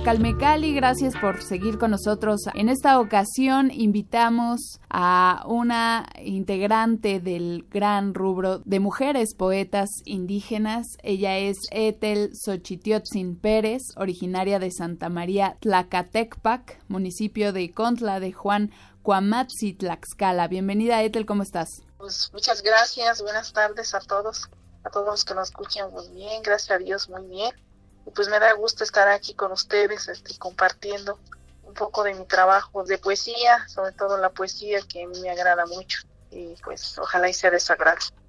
A Calme Cali, gracias por seguir con nosotros. En esta ocasión invitamos a una integrante del gran rubro de mujeres poetas indígenas. Ella es Ethel Xochitiotzin Pérez, originaria de Santa María Tlacatecpac, municipio de Contla de Juan Cuamatzi, Tlaxcala. Bienvenida, Ethel, ¿cómo estás? Pues muchas gracias, buenas tardes a todos, a todos los que nos escuchan muy bien, gracias a Dios muy bien. Pues me da gusto estar aquí con ustedes, este, compartiendo un poco de mi trabajo de poesía, sobre todo la poesía que me agrada mucho y pues ojalá y sea de su.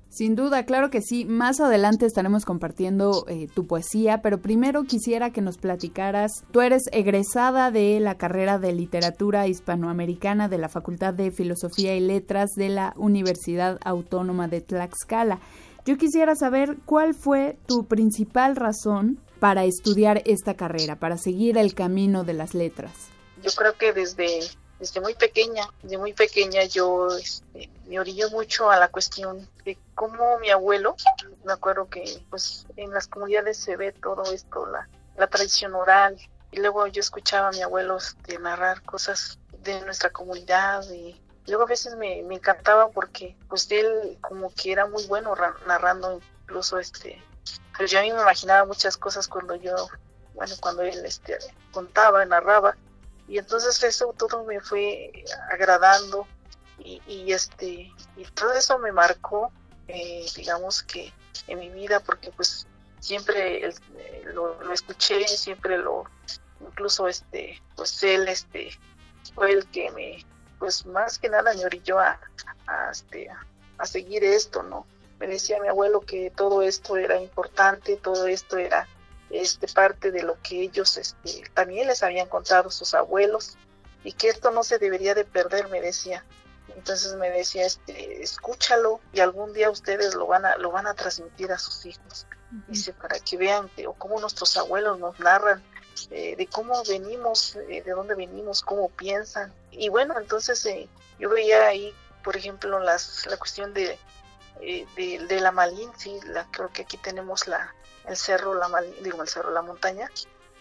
Sin duda, claro que sí. Más adelante estaremos compartiendo eh, tu poesía, pero primero quisiera que nos platicaras. Tú eres egresada de la carrera de literatura hispanoamericana de la Facultad de Filosofía y Letras de la Universidad Autónoma de Tlaxcala. Yo quisiera saber cuál fue tu principal razón para estudiar esta carrera, para seguir el camino de las letras. Yo creo que desde desde muy pequeña, desde muy pequeña yo este, me orilló mucho a la cuestión de cómo mi abuelo, me acuerdo que pues en las comunidades se ve todo esto, la, la tradición oral, y luego yo escuchaba a mi abuelo este, narrar cosas de nuestra comunidad y luego a veces me, me, encantaba porque pues él como que era muy bueno narrando incluso este pero yo a mí me imaginaba muchas cosas cuando yo bueno cuando él este contaba narraba y entonces eso todo me fue agradando y, este y todo eso me marcó eh, digamos que en mi vida porque pues siempre lo, escuché siempre lo incluso este pues él este fue el que me pues más que nada me orilló a, este, a seguir esto no me decía mi abuelo que todo esto era importante todo esto era este, parte de lo que ellos este, también les habían contado sus abuelos y que esto no se debería de perder, me decía. Entonces me decía, este, escúchalo y algún día ustedes lo van a, lo van a transmitir a sus hijos. Dice, para que vean que, o cómo nuestros abuelos nos narran eh, de cómo venimos, eh, de dónde venimos, cómo piensan. Y bueno, entonces eh, yo veía ahí, por ejemplo, las, la cuestión de, de, de, la Malinci, la, creo que aquí tenemos la, el cerro, la digo el cerro, la montaña,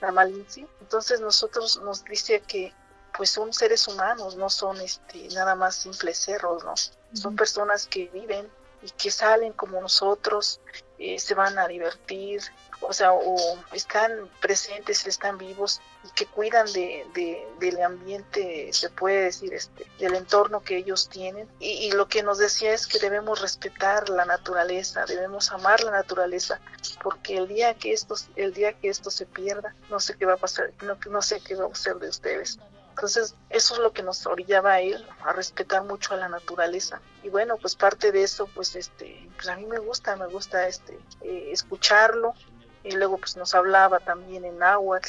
la Malinci. Entonces nosotros nos dice que pues son seres humanos, no son este nada más simples cerros, ¿no? Son personas que viven y que salen como nosotros, eh, se van a divertir, o sea, o están presentes, están vivos y que cuidan de, del ambiente, se puede decir, este, del entorno que ellos tienen. Y, lo que nos decía es que debemos respetar la naturaleza, debemos amar la naturaleza, porque el día que esto, el día que esto se pierda, no sé qué va a pasar, no, no sé qué va a ser de ustedes. Entonces, eso es lo que nos orillaba a él, a respetar mucho a la naturaleza. Y bueno, pues parte de eso, pues este, pues a mí me gusta, me gusta este, eh, escucharlo, y luego pues nos hablaba también en agua,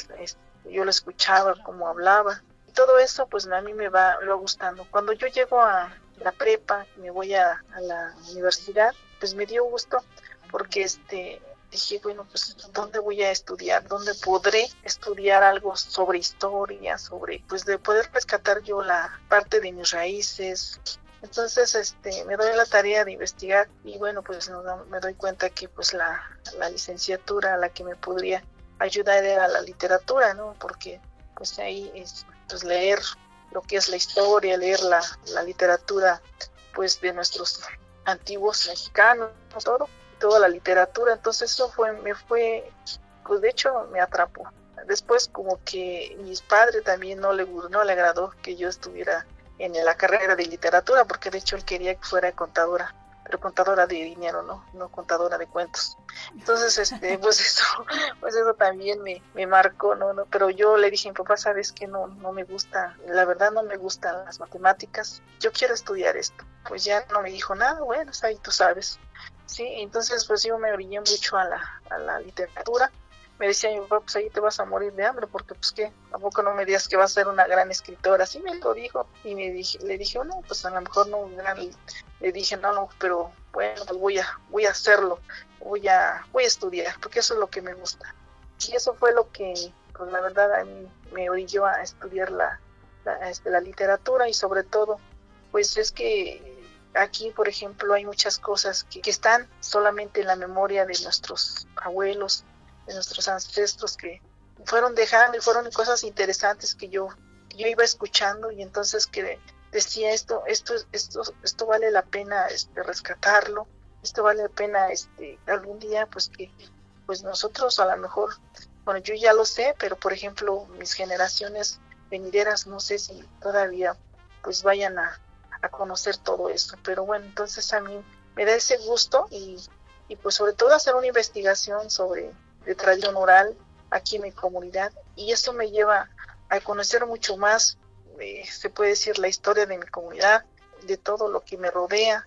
yo lo escuchaba como hablaba. Y todo eso pues a mí me va, lo gustando. Cuando yo llego a la prepa, me voy a, la universidad, pues me dio gusto porque este dije, bueno, pues ¿dónde voy a estudiar? ¿Dónde podré estudiar algo sobre historia, sobre, pues de poder rescatar yo la parte de mis raíces, entonces, este, me doy la tarea de investigar y bueno, pues me doy cuenta que pues la, licenciatura a la que me podría ayudar era la literatura, ¿no? Porque pues ahí es pues leer lo que es la historia, leer la, la literatura pues de nuestros antiguos mexicanos, todo, toda la literatura, entonces eso fue, me fue, pues de hecho me atrapó. Después como que mis padres también no le, no le agradó que yo estuviera en la carrera de literatura, porque de hecho él quería que fuera contadora, pero contadora de dinero, ¿no? No contadora de cuentos. Entonces, este, pues eso, pues eso también me, me marcó, ¿no? ¿no? Pero yo le dije, mi papá, sabes que no, no me gusta, la verdad no me gustan las matemáticas, yo quiero estudiar esto. Pues ya no me dijo nada, bueno, ahí tú sabes. Sí, entonces pues yo me orillé mucho a la, a la literatura. Me decía papá, pues ahí te vas a morir de hambre, porque pues qué, tampoco no me digas que vas a ser una gran escritora. Así me lo dijo. Y me dije, le dije, no, pues a lo mejor no gran, le dije, no, no, pero bueno, pues voy a, voy a hacerlo, voy a, voy a estudiar, porque eso es lo que me gusta. Y eso fue lo que, pues la verdad, a mí me orilló a estudiar la, la, este, la literatura y sobre todo, pues es que aquí, por ejemplo, hay muchas cosas que, están solamente en la memoria de nuestros abuelos, de nuestros ancestros que fueron dejando y fueron cosas interesantes que yo, yo iba escuchando y entonces que decía esto, esto, esto, esto vale la pena este, rescatarlo, esto vale la pena este, algún día pues que pues nosotros a lo mejor, bueno yo ya lo sé, pero por ejemplo mis generaciones venideras no sé si todavía pues vayan a, a conocer todo eso. Pero bueno, entonces a mí me da ese gusto y, y pues sobre todo hacer una investigación sobre de tradición oral aquí en mi comunidad y esto me lleva a conocer mucho más, eh, se puede decir, la historia de mi comunidad, de todo lo que me rodea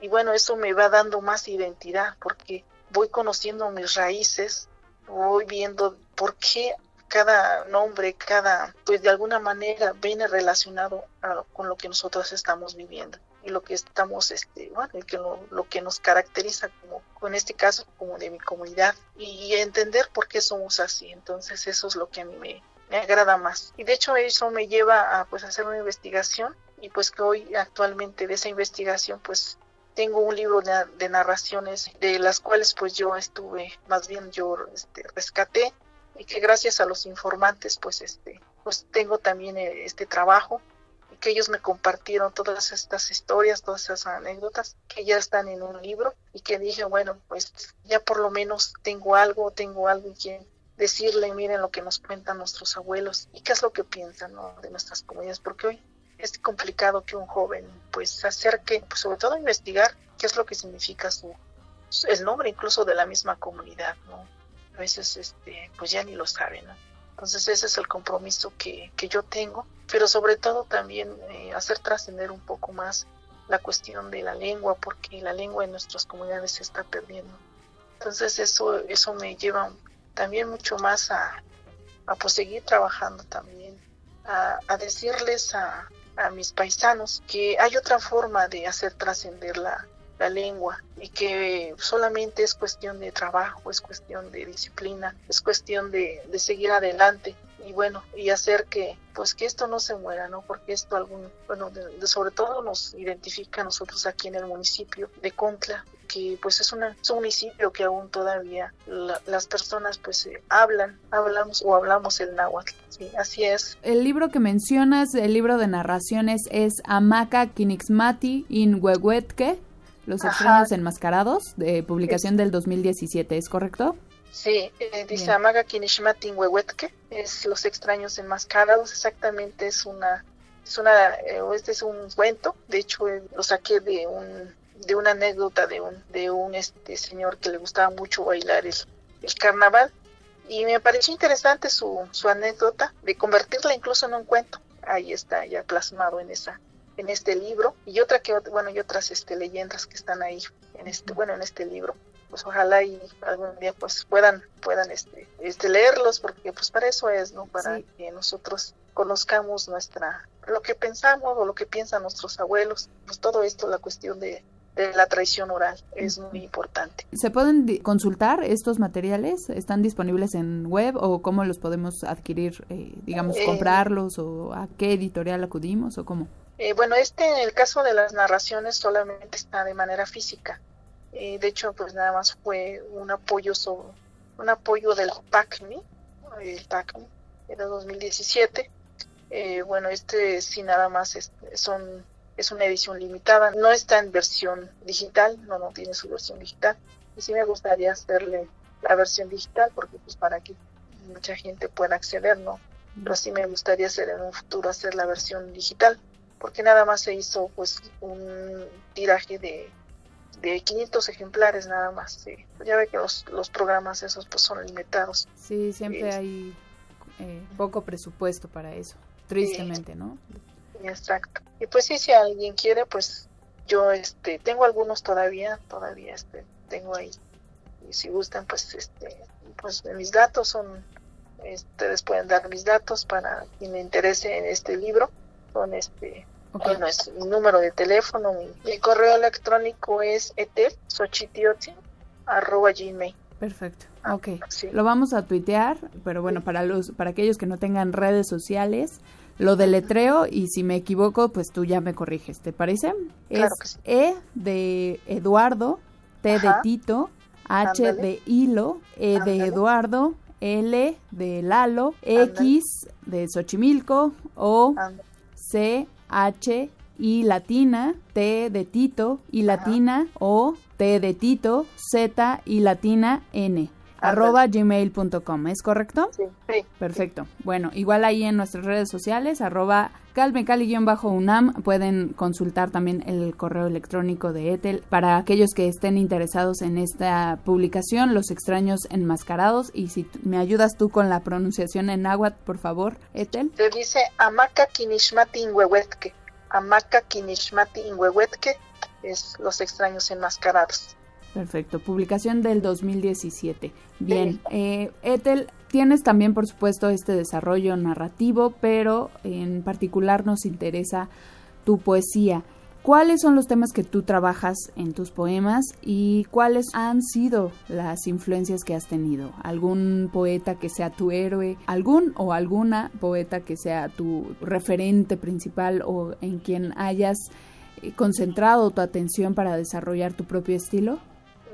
y bueno, eso me va dando más identidad porque voy conociendo mis raíces, voy viendo por qué cada nombre, cada, pues de alguna manera viene relacionado con lo que nosotros estamos viviendo y lo que estamos, este, bueno, que lo, que nos caracteriza como, en este caso, como de mi comunidad y entender por qué somos así. Entonces eso es lo que a mí me, me agrada más. Y de hecho eso me lleva a pues hacer una investigación y pues que hoy actualmente de esa investigación pues tengo un libro de, de, narraciones de las cuales pues yo estuve, más bien yo este, rescaté y que gracias a los informantes pues este pues tengo también eh, este trabajo que ellos me compartieron todas estas historias, todas esas anécdotas que ya están en un libro y que dije, bueno, pues ya por lo menos tengo algo, tengo algo y quien decirle, miren lo que nos cuentan nuestros abuelos y qué es lo que piensan de nuestras comunidades, porque hoy es complicado que un joven pues se acerque, pues sobre todo a investigar qué es lo que significa su el nombre incluso de la misma comunidad, ¿no? a veces este, pues ya ni lo saben. ¿no? Entonces ese es el compromiso que, que yo tengo, pero sobre todo también eh, hacer trascender un poco más la cuestión de la lengua, porque la lengua en nuestras comunidades se está perdiendo. Entonces eso, eso me lleva también mucho más a, a pues, seguir trabajando también, a, a decirles a, a mis paisanos que hay otra forma de hacer trascender la, la lengua y que solamente es cuestión de trabajo, es cuestión de disciplina, es cuestión de, de, seguir adelante y bueno, y hacer que pues que esto no se muera, ¿no? Porque esto algún, bueno, sobre todo nos identifica a nosotros aquí en el municipio de Contla, que pues es, una, un municipio que aún todavía las personas pues eh, hablan, hablamos o hablamos el náhuatl, sí, así es. El libro que mencionas, el libro de narraciones es Amaca Kinixmati in Huehuetque, los extraños enmascarados, de publicación del 2017, ¿es correcto? Sí, eh, dice Amaga Kinishmatin Huehuetke, es Los extraños enmascarados, exactamente es una, es una, eh, este es un cuento, de hecho eh, lo saqué de un, de una anécdota de un, de un este señor que le gustaba mucho bailar el, el carnaval, y me pareció interesante su, su anécdota de convertirla incluso en un cuento, ahí está ya plasmado en esa, en este libro y otra que bueno y otras este leyendas que están ahí en este bueno en este libro pues ojalá y algún día pues puedan puedan este este leerlos porque pues para eso es no para que nosotros conozcamos nuestra lo que pensamos o lo que piensan nuestros abuelos pues todo esto la cuestión de de la tradición oral es muy importante. ¿Se pueden consultar estos materiales? ¿Están disponibles en web o cómo los podemos adquirir, eh, digamos, eh, comprarlos o a qué editorial acudimos o cómo? Eh, bueno, este en el caso de las narraciones solamente está de manera física. Eh, de hecho, pues nada más fue un apoyo sobre, un apoyo del PACMI, el PACMI, era 2017. Eh, bueno, este sí nada más es, son, es una edición limitada, no está en versión digital, no, no tiene su versión digital. Y sí me gustaría hacerle la versión digital porque pues para que mucha gente pueda acceder, ¿no? Pero sí me gustaría hacer en un futuro hacer la versión digital porque nada más se hizo pues un tiraje de, de 500 ejemplares nada más. Ya ve que los, los programas esos pues son limitados. Sí, siempre hay eh, poco presupuesto para eso, tristemente, ¿no? Exacto. Y pues sí, si alguien quiere, pues yo este tengo algunos todavía, todavía este tengo ahí. Y si gustan, pues, este, pues mis datos son, ustedes pueden dar mis datos para quien me interese en este libro. Son este, bueno, es mi número de teléfono, mi, correo electrónico es gmail. Perfecto. Ah, ok. Lo vamos a tuitear, pero bueno, para los para aquellos que no tengan redes sociales, lo deletreo y si me equivoco, pues tú ya me corriges, ¿te parece? Claro es E de Eduardo, T de Tito, H de hilo, E de Eduardo, L de Lalo, X de Xochimilco, O, C, H, I latina, T de Tito, I latina, O, T de Tito, Z, I latina, N arroba gmail.com, ¿es correcto? Sí, Perfecto. Bueno, igual ahí en nuestras redes sociales, arroba calmecali-unam, pueden consultar también el correo electrónico de Etel para aquellos que estén interesados en esta publicación, Los extraños enmascarados, y si me ayudas tú con la pronunciación en náhuatl, por favor, Etel. Se dice Amaka Kinishmati Inhuehuetke. Amaka Kinishmati Inhuehuetke es Los extraños enmascarados. Perfecto, publicación del 2017. Bien, eh, Ethel, tienes también por supuesto este desarrollo narrativo, pero en particular nos interesa tu poesía. ¿Cuáles son los temas que tú trabajas en tus poemas y cuáles han sido las influencias que has tenido? ¿Algún poeta que sea tu héroe? ¿Algún o alguna poeta que sea tu referente principal o en quien hayas eh, concentrado tu atención para desarrollar tu propio estilo?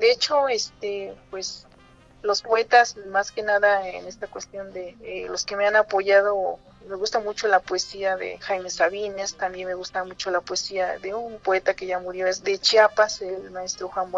De hecho, este, pues los poetas, más que nada en esta cuestión de eh, los que me han apoyado, me gusta mucho la poesía de Jaime Sabines, también me gusta mucho la poesía de un poeta que ya murió, es de Chiapas, el maestro Juan,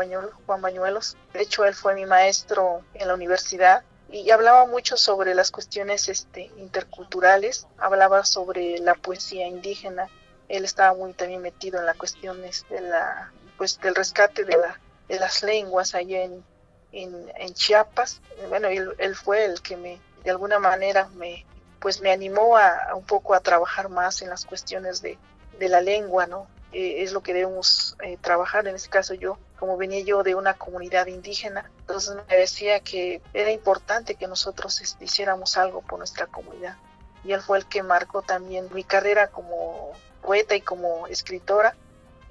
Juan Bañuelos. De hecho, él fue mi maestro en la universidad y hablaba mucho sobre las cuestiones este, interculturales, hablaba sobre la poesía indígena. Él estaba muy también metido en la cuestión de este, la, pues, del rescate de la de las lenguas allá en, en, Chiapas. Bueno, él, fue el que me, de alguna manera, me, pues me animó a, un poco a trabajar más en las cuestiones de, de la lengua, ¿no? Eh, es lo que debemos eh, trabajar. En este caso yo, como venía yo de una comunidad indígena, entonces me decía que era importante que nosotros este, hiciéramos algo por nuestra comunidad. Y él fue el que marcó también mi carrera como poeta y como escritora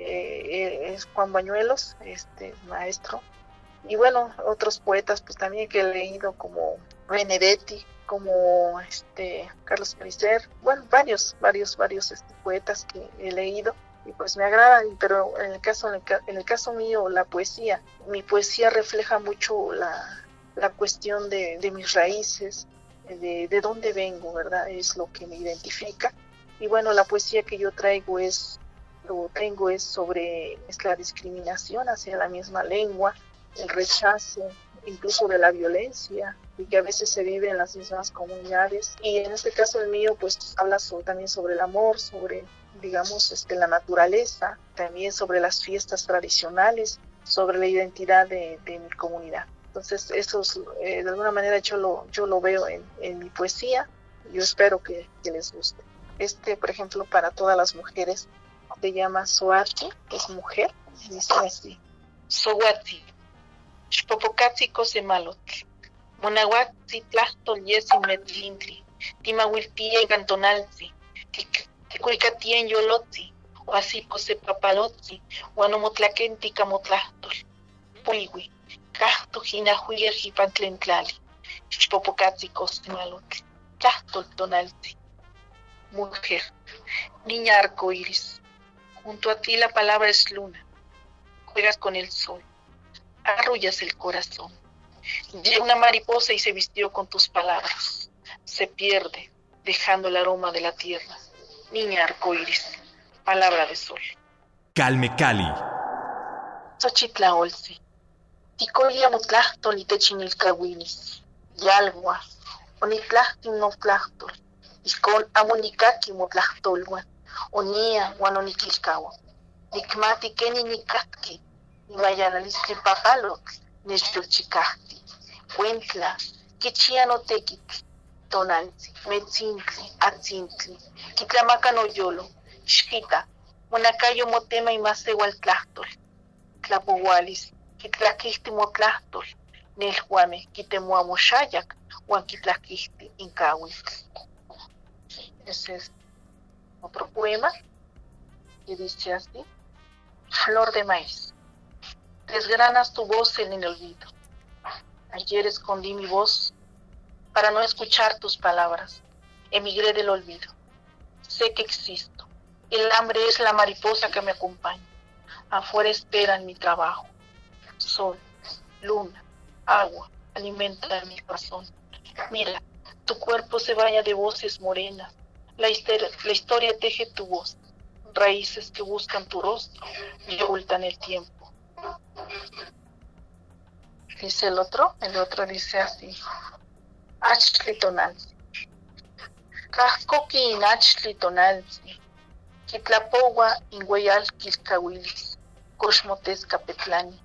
eh, es Juan Bañuelos, este maestro. Y bueno, otros poetas pues también que he leído como Benedetti, como este Carlos Pellicer, bueno, varios, varios, varios este, poetas que he leído y pues me agradan, pero en el caso en el, caso mío la poesía, mi poesía refleja mucho la, la cuestión de, de, mis raíces, de, de dónde vengo, ¿verdad? Es lo que me identifica. Y bueno, la poesía que yo traigo es lo tengo es sobre la discriminación hacia la misma lengua, el rechazo, incluso de la violencia y que a veces se vive en las mismas comunidades. Y en este caso el mío, pues habla también sobre el amor, sobre, digamos, este, la naturaleza, también sobre las fiestas tradicionales, sobre la identidad de, mi comunidad. Entonces, eso eh, de alguna manera yo lo, yo lo veo en, en mi poesía. Yo espero que, que les guste. Este, por ejemplo, para todas las mujeres se llama Soati, es mujer, dice así. Soati, Xpopocatzi cosemalotl, Monahuatzi tlastol yesi metlintli, Timawiltia y cantonalzi, Ticuicatien yolotzi, o así cosepapalotzi, Guanomotlakenti camotlastol, Puiwi, Cahto jinahuyer jipantlentlali, Xpopocatzi cosemalotl, Tlastol tonalzi. Mujer, niña arcoíris, Junto a ti la palabra es luna. Juegas con el sol. Arrullas el corazón. Llega una mariposa y se vistió con tus palabras. Se pierde, dejando el aroma de la tierra. Niña arcoíris, palabra de sol. Calme Cali. Xochitla olsi. Ticolia mutlachtol y techinilcahuinis. Yalgua. Onitlachtin no tlachtol. con amonicaki mutlachtolwan. Onia wan onikilkawa. Nikmati keni nikatki, imayanalistli papalotl, nechyolchikahti, cuentla, kichia notekik, tonaltzi, metzintli, atzintli, kitlamaka noyolo, xquita, monakayo motema tlachtol, tlapohualis, kitlaquihti motlastol, nelhuame kitemuamoxayak, huan kitlaquihti incahuitl. Es otro poema que dice así, Flor de maíz, desgranas tu voz en el olvido. Ayer escondí mi voz para no escuchar tus palabras. Emigré del olvido. Sé que existo. El hambre es la mariposa que me acompaña. Afuera esperan mi trabajo. Sol, luna, agua, alimenta mi corazón. Mira, tu cuerpo se vaya de voces morenas. La historia, la historia teje tu voz. Raíces que buscan tu rostro y ocultan el tiempo. Dice el otro, el otro dice así. Achli tonalzi. Kahkoki in achli tonalzi. Kitlapowa in weyal kilkawilis. Koshmotesca petlani.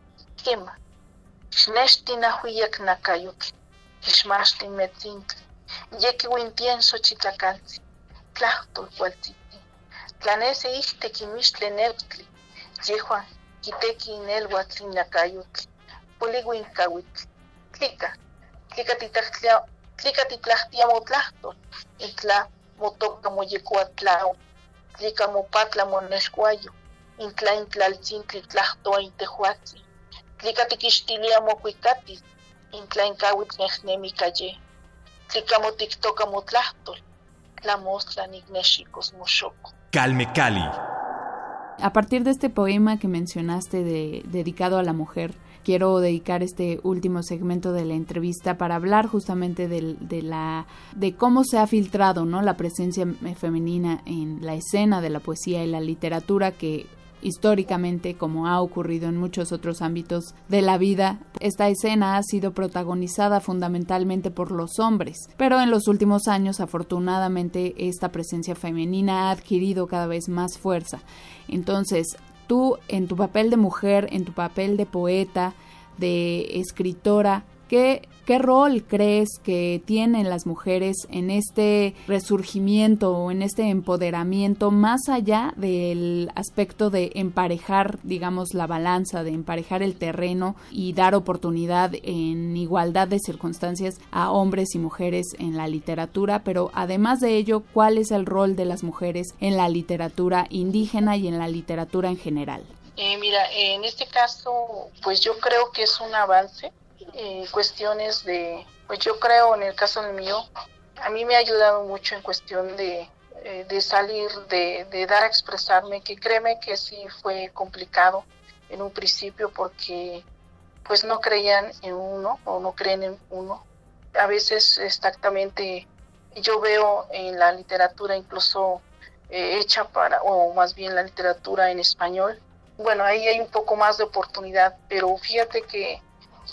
Kema. Xnextin ahuiyak nakayotl. Xmaxtin metzintli. Yeki wintienso chitlacalzi. Tlahtol cualtziti. Tlanese iste kimixtle neutli. Yehuan kiteki inelhuatl nakayotl. Poliwin kawitl. Tlika. Tlika titlahtlia tlika titlahtiamotlahto, itla motoka moyekuatlao, tlika mopatla monexcuayo, intla intlaltzintli tlahtoa intehuatzi, tlika tikixtilia mokuikatis, intla inkawitl nehnemi calle, tlika motiktoka motlahtol. Calme Cali. A partir de este poema que mencionaste de, dedicado a la mujer, quiero dedicar este último segmento de la entrevista para hablar justamente de, de, la de cómo se ha filtrado no la presencia femenina en la escena de la poesía y la literatura que históricamente, como ha ocurrido en muchos otros ámbitos de la vida, esta escena ha sido protagonizada fundamentalmente por los hombres, pero en los últimos años afortunadamente esta presencia femenina ha adquirido cada vez más fuerza. Entonces, tú en tu papel de mujer, en tu papel de poeta, de escritora, ¿Qué, ¿Qué rol crees que tienen las mujeres en este resurgimiento o en este empoderamiento más allá del aspecto de emparejar, digamos, la balanza, de emparejar el terreno y dar oportunidad en igualdad de circunstancias a hombres y mujeres en la literatura? Pero además de ello, ¿cuál es el rol de las mujeres en la literatura indígena y en la literatura en general? Eh, mira, en este caso, pues yo creo que es un avance eh, cuestiones de, pues yo creo en el caso del mío, a mí me ha ayudado mucho en cuestión de, eh, de salir, de, de, dar a expresarme, que créeme que sí fue complicado en un principio porque pues no creían en uno o no creen en uno. A veces exactamente yo veo en la literatura incluso eh, hecha para, o más bien la literatura en español, bueno, ahí hay un poco más de oportunidad, pero fíjate que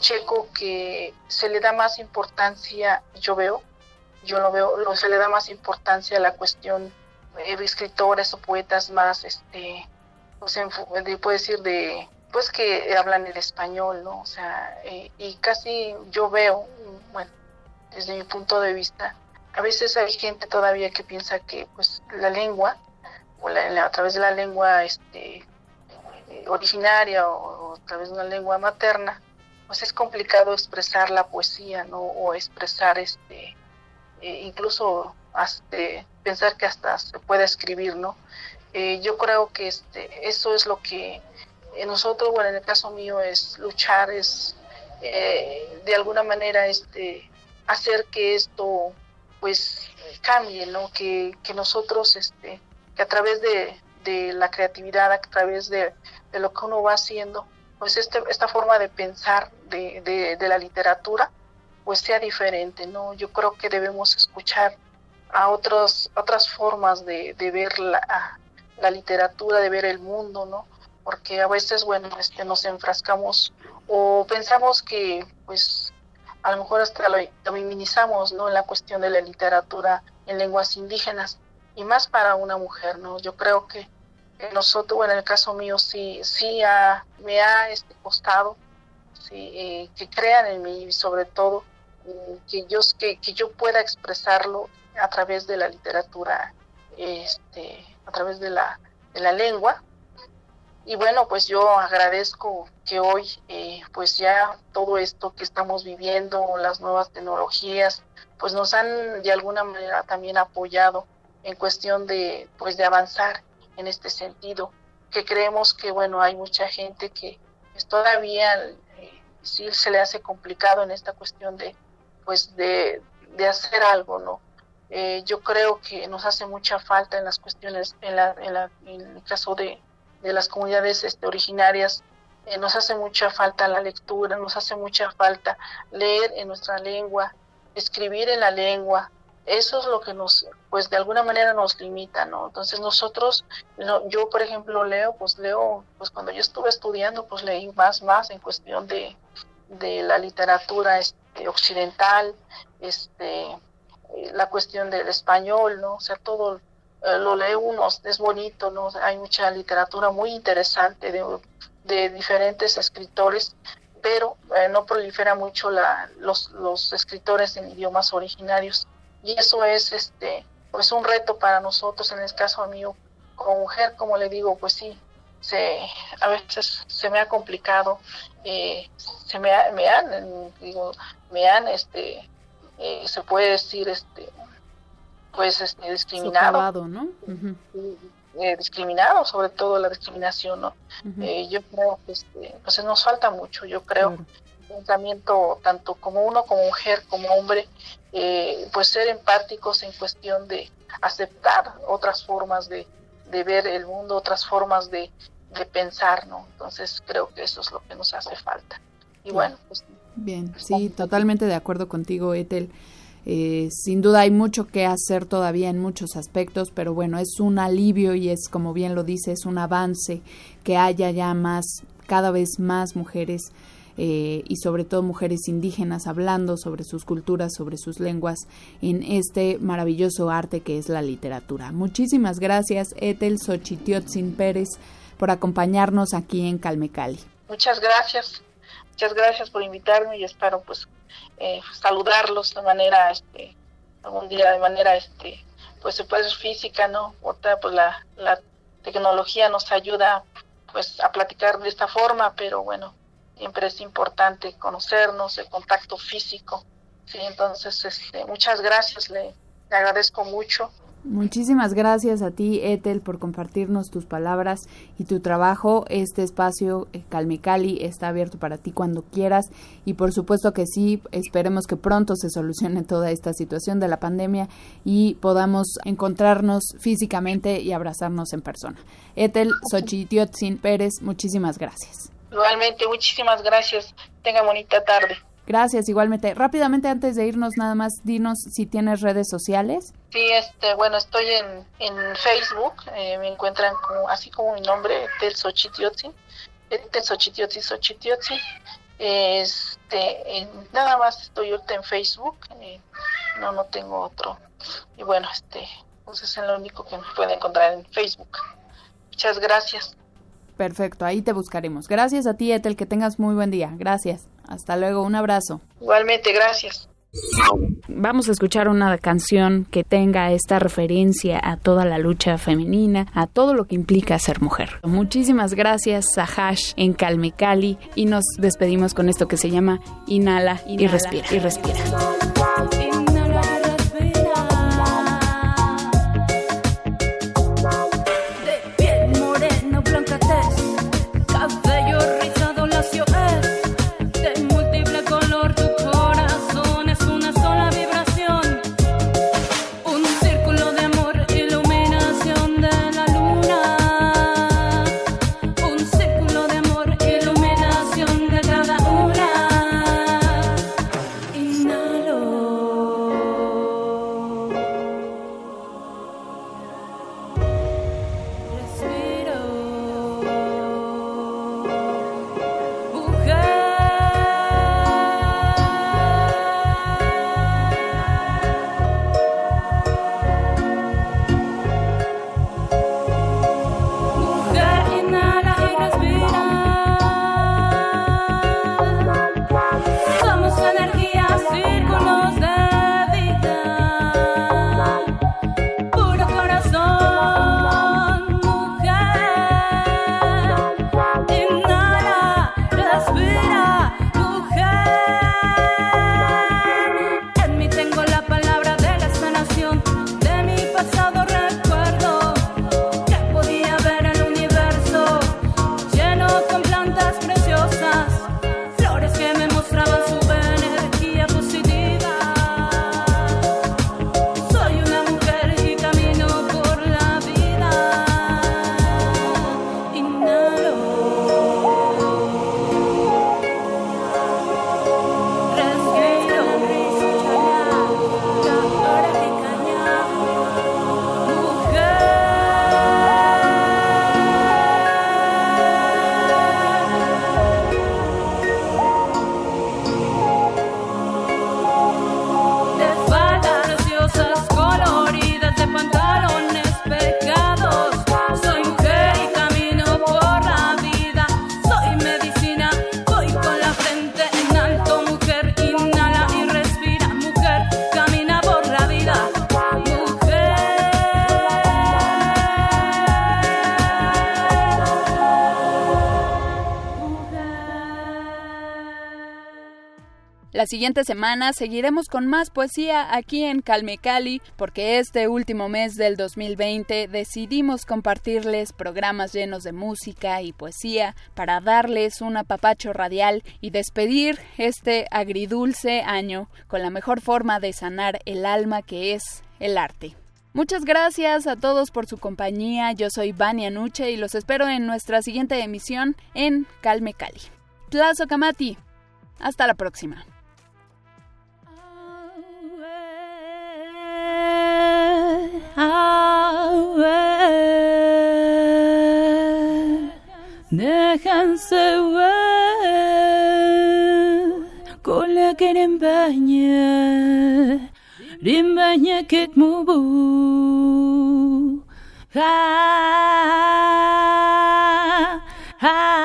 checo que se le da más importancia, yo veo, yo lo veo, lo, se le da más importancia a la cuestión eh, de escritores o poetas más, este, o sea, puedo decir de, pues que hablan el español, ¿no? O sea, eh, y casi yo veo, bueno, desde mi punto de vista, a veces hay gente todavía que piensa que, pues, la lengua, o la, a través de la lengua, este, eh, originaria o, o a través de una lengua materna, pues es complicado expresar la poesía, ¿no? O expresar este, eh, incluso hasta, pensar que hasta se puede escribir, ¿no? Eh, yo creo que este, eso es lo que nosotros, bueno, en el caso mío es luchar, es eh, de alguna manera este, hacer que esto pues cambie, ¿no? Que, que nosotros, este, que a través de, de la creatividad, a través de, de lo que uno va haciendo, pues este, esta forma de pensar de, de, la literatura pues sea diferente, ¿no? Yo creo que debemos escuchar a otros, otras formas de, de ver la, la, literatura, de ver el mundo, ¿no? Porque a veces, bueno, este, nos enfrascamos o pensamos que, pues, a lo mejor hasta lo, lo minimizamos, ¿no? En la cuestión de la literatura en lenguas indígenas y más para una mujer, ¿no? Yo creo que nosotros, bueno, en el caso mío sí, sí ha, me ha este, costado sí, eh, que crean en mí y sobre todo eh, que, yo, que, que, yo pueda expresarlo a través de la literatura, este, a través de la, de la lengua, y bueno, pues yo agradezco que hoy, eh, pues ya todo esto que estamos viviendo, las nuevas tecnologías, pues nos han de alguna manera también apoyado en cuestión de, pues de avanzar en este sentido, que creemos que, bueno, hay mucha gente que pues, todavía eh, sí se le hace complicado en esta cuestión de, pues de, de hacer algo, ¿no? Eh, yo creo que nos hace mucha falta en las cuestiones, en, la, en, el caso de de las comunidades este, originarias, eh, nos hace mucha falta la lectura, nos hace mucha falta leer en nuestra lengua, escribir en la lengua. Eso es lo que nos, pues de alguna manera nos limita, ¿no? Entonces nosotros, yo por ejemplo leo, pues leo, pues cuando yo estuve estudiando, pues leí más, más en cuestión de, de la literatura este, occidental, este, eh, la cuestión del español, ¿no? O sea, todo eh, lo lee uno, es bonito, ¿no? Hay mucha literatura muy interesante de, diferentes escritores, pero eh, no prolifera mucho la, los, los escritores en idiomas originarios. Y eso es este pues un reto para nosotros, en el caso mío, como mujer, como le digo, pues sí, se, a veces se me ha complicado, eh, se me, me han, digo, me han, este, se puede decir, este, pues este, discriminado. ¿no? Eh, discriminado, sobre todo la discriminación, ¿no? Eh, yo creo que este, pues nos falta mucho, yo creo, pensamiento tanto como uno como mujer, como hombre, eh, pues ser empáticos en cuestión de aceptar otras formas de, de ver el mundo, otras formas de, de pensar, ¿no? Entonces creo que eso es lo que nos hace falta. Y bueno, pues... Bien, sí, totalmente de acuerdo contigo, Etel. Eh, sin duda hay mucho que hacer todavía en muchos aspectos, pero bueno, es un alivio y es, como bien lo dice, es un avance que haya ya más, cada vez más mujeres eh, y sobre todo mujeres indígenas hablando sobre sus culturas, sobre sus lenguas en este maravilloso arte que es la literatura. Muchísimas gracias, Etel Xochitiotzin Pérez, por acompañarnos aquí en Calmecali. Muchas gracias, muchas gracias por invitarme y espero pues eh, saludarlos de manera, este, algún día de manera, este, pues se puede ser física, ¿no? Pues la, la tecnología nos ayuda, pues, a platicar de esta forma, pero bueno, siempre es importante conocernos, el contacto físico, sí, entonces, este, muchas gracias, le agradezco mucho Muchísimas gracias a ti, Ethel, por compartirnos tus palabras y tu trabajo. Este espacio, eh, Calmecali, está abierto para ti cuando quieras y por supuesto que sí, esperemos que pronto se solucione toda esta situación de la pandemia y podamos encontrarnos físicamente y abrazarnos en persona. Ethel Xochitiotzin Pérez, muchísimas gracias. Igualmente, muchísimas gracias. Tenga bonita tarde. Gracias, igualmente. Rápidamente, antes de irnos, nada más, dinos si tienes redes sociales. Sí, este, bueno, estoy en, en Facebook, eh, me encuentran como, así como mi nombre, Tel Xochitiotzin, Tel. Este, nada más estoy ahorita en Facebook, eh, no, no tengo otro. Y bueno, este, pues es lo único que me puede encontrar en Facebook. Muchas gracias. Perfecto, ahí te buscaremos. Gracias a ti, Etel, que tengas muy buen día. Gracias. Hasta luego, un abrazo. Igualmente, gracias. Vamos a escuchar una canción que tenga esta referencia a toda la lucha femenina, a todo lo que implica ser mujer. Muchísimas gracias, Sahash en Calmecali, y nos despedimos con esto que se llama Inhala, y respira. Y respira. La siguiente semana seguiremos con más poesía aquí en Calme Cali, porque este último mes del 2020 decidimos compartirles programas llenos de música y poesía para darles un apapacho radial y despedir este agridulce año con la mejor forma de sanar el alma que es el arte. Muchas gracias a todos por su compañía. Yo soy Vania Nuche y los espero en nuestra siguiente emisión en Calme Cali. Tlazo Kamati. Hasta la próxima. Déjense ver con la que rimbaña, rimbaña que mubu. Ha, ha,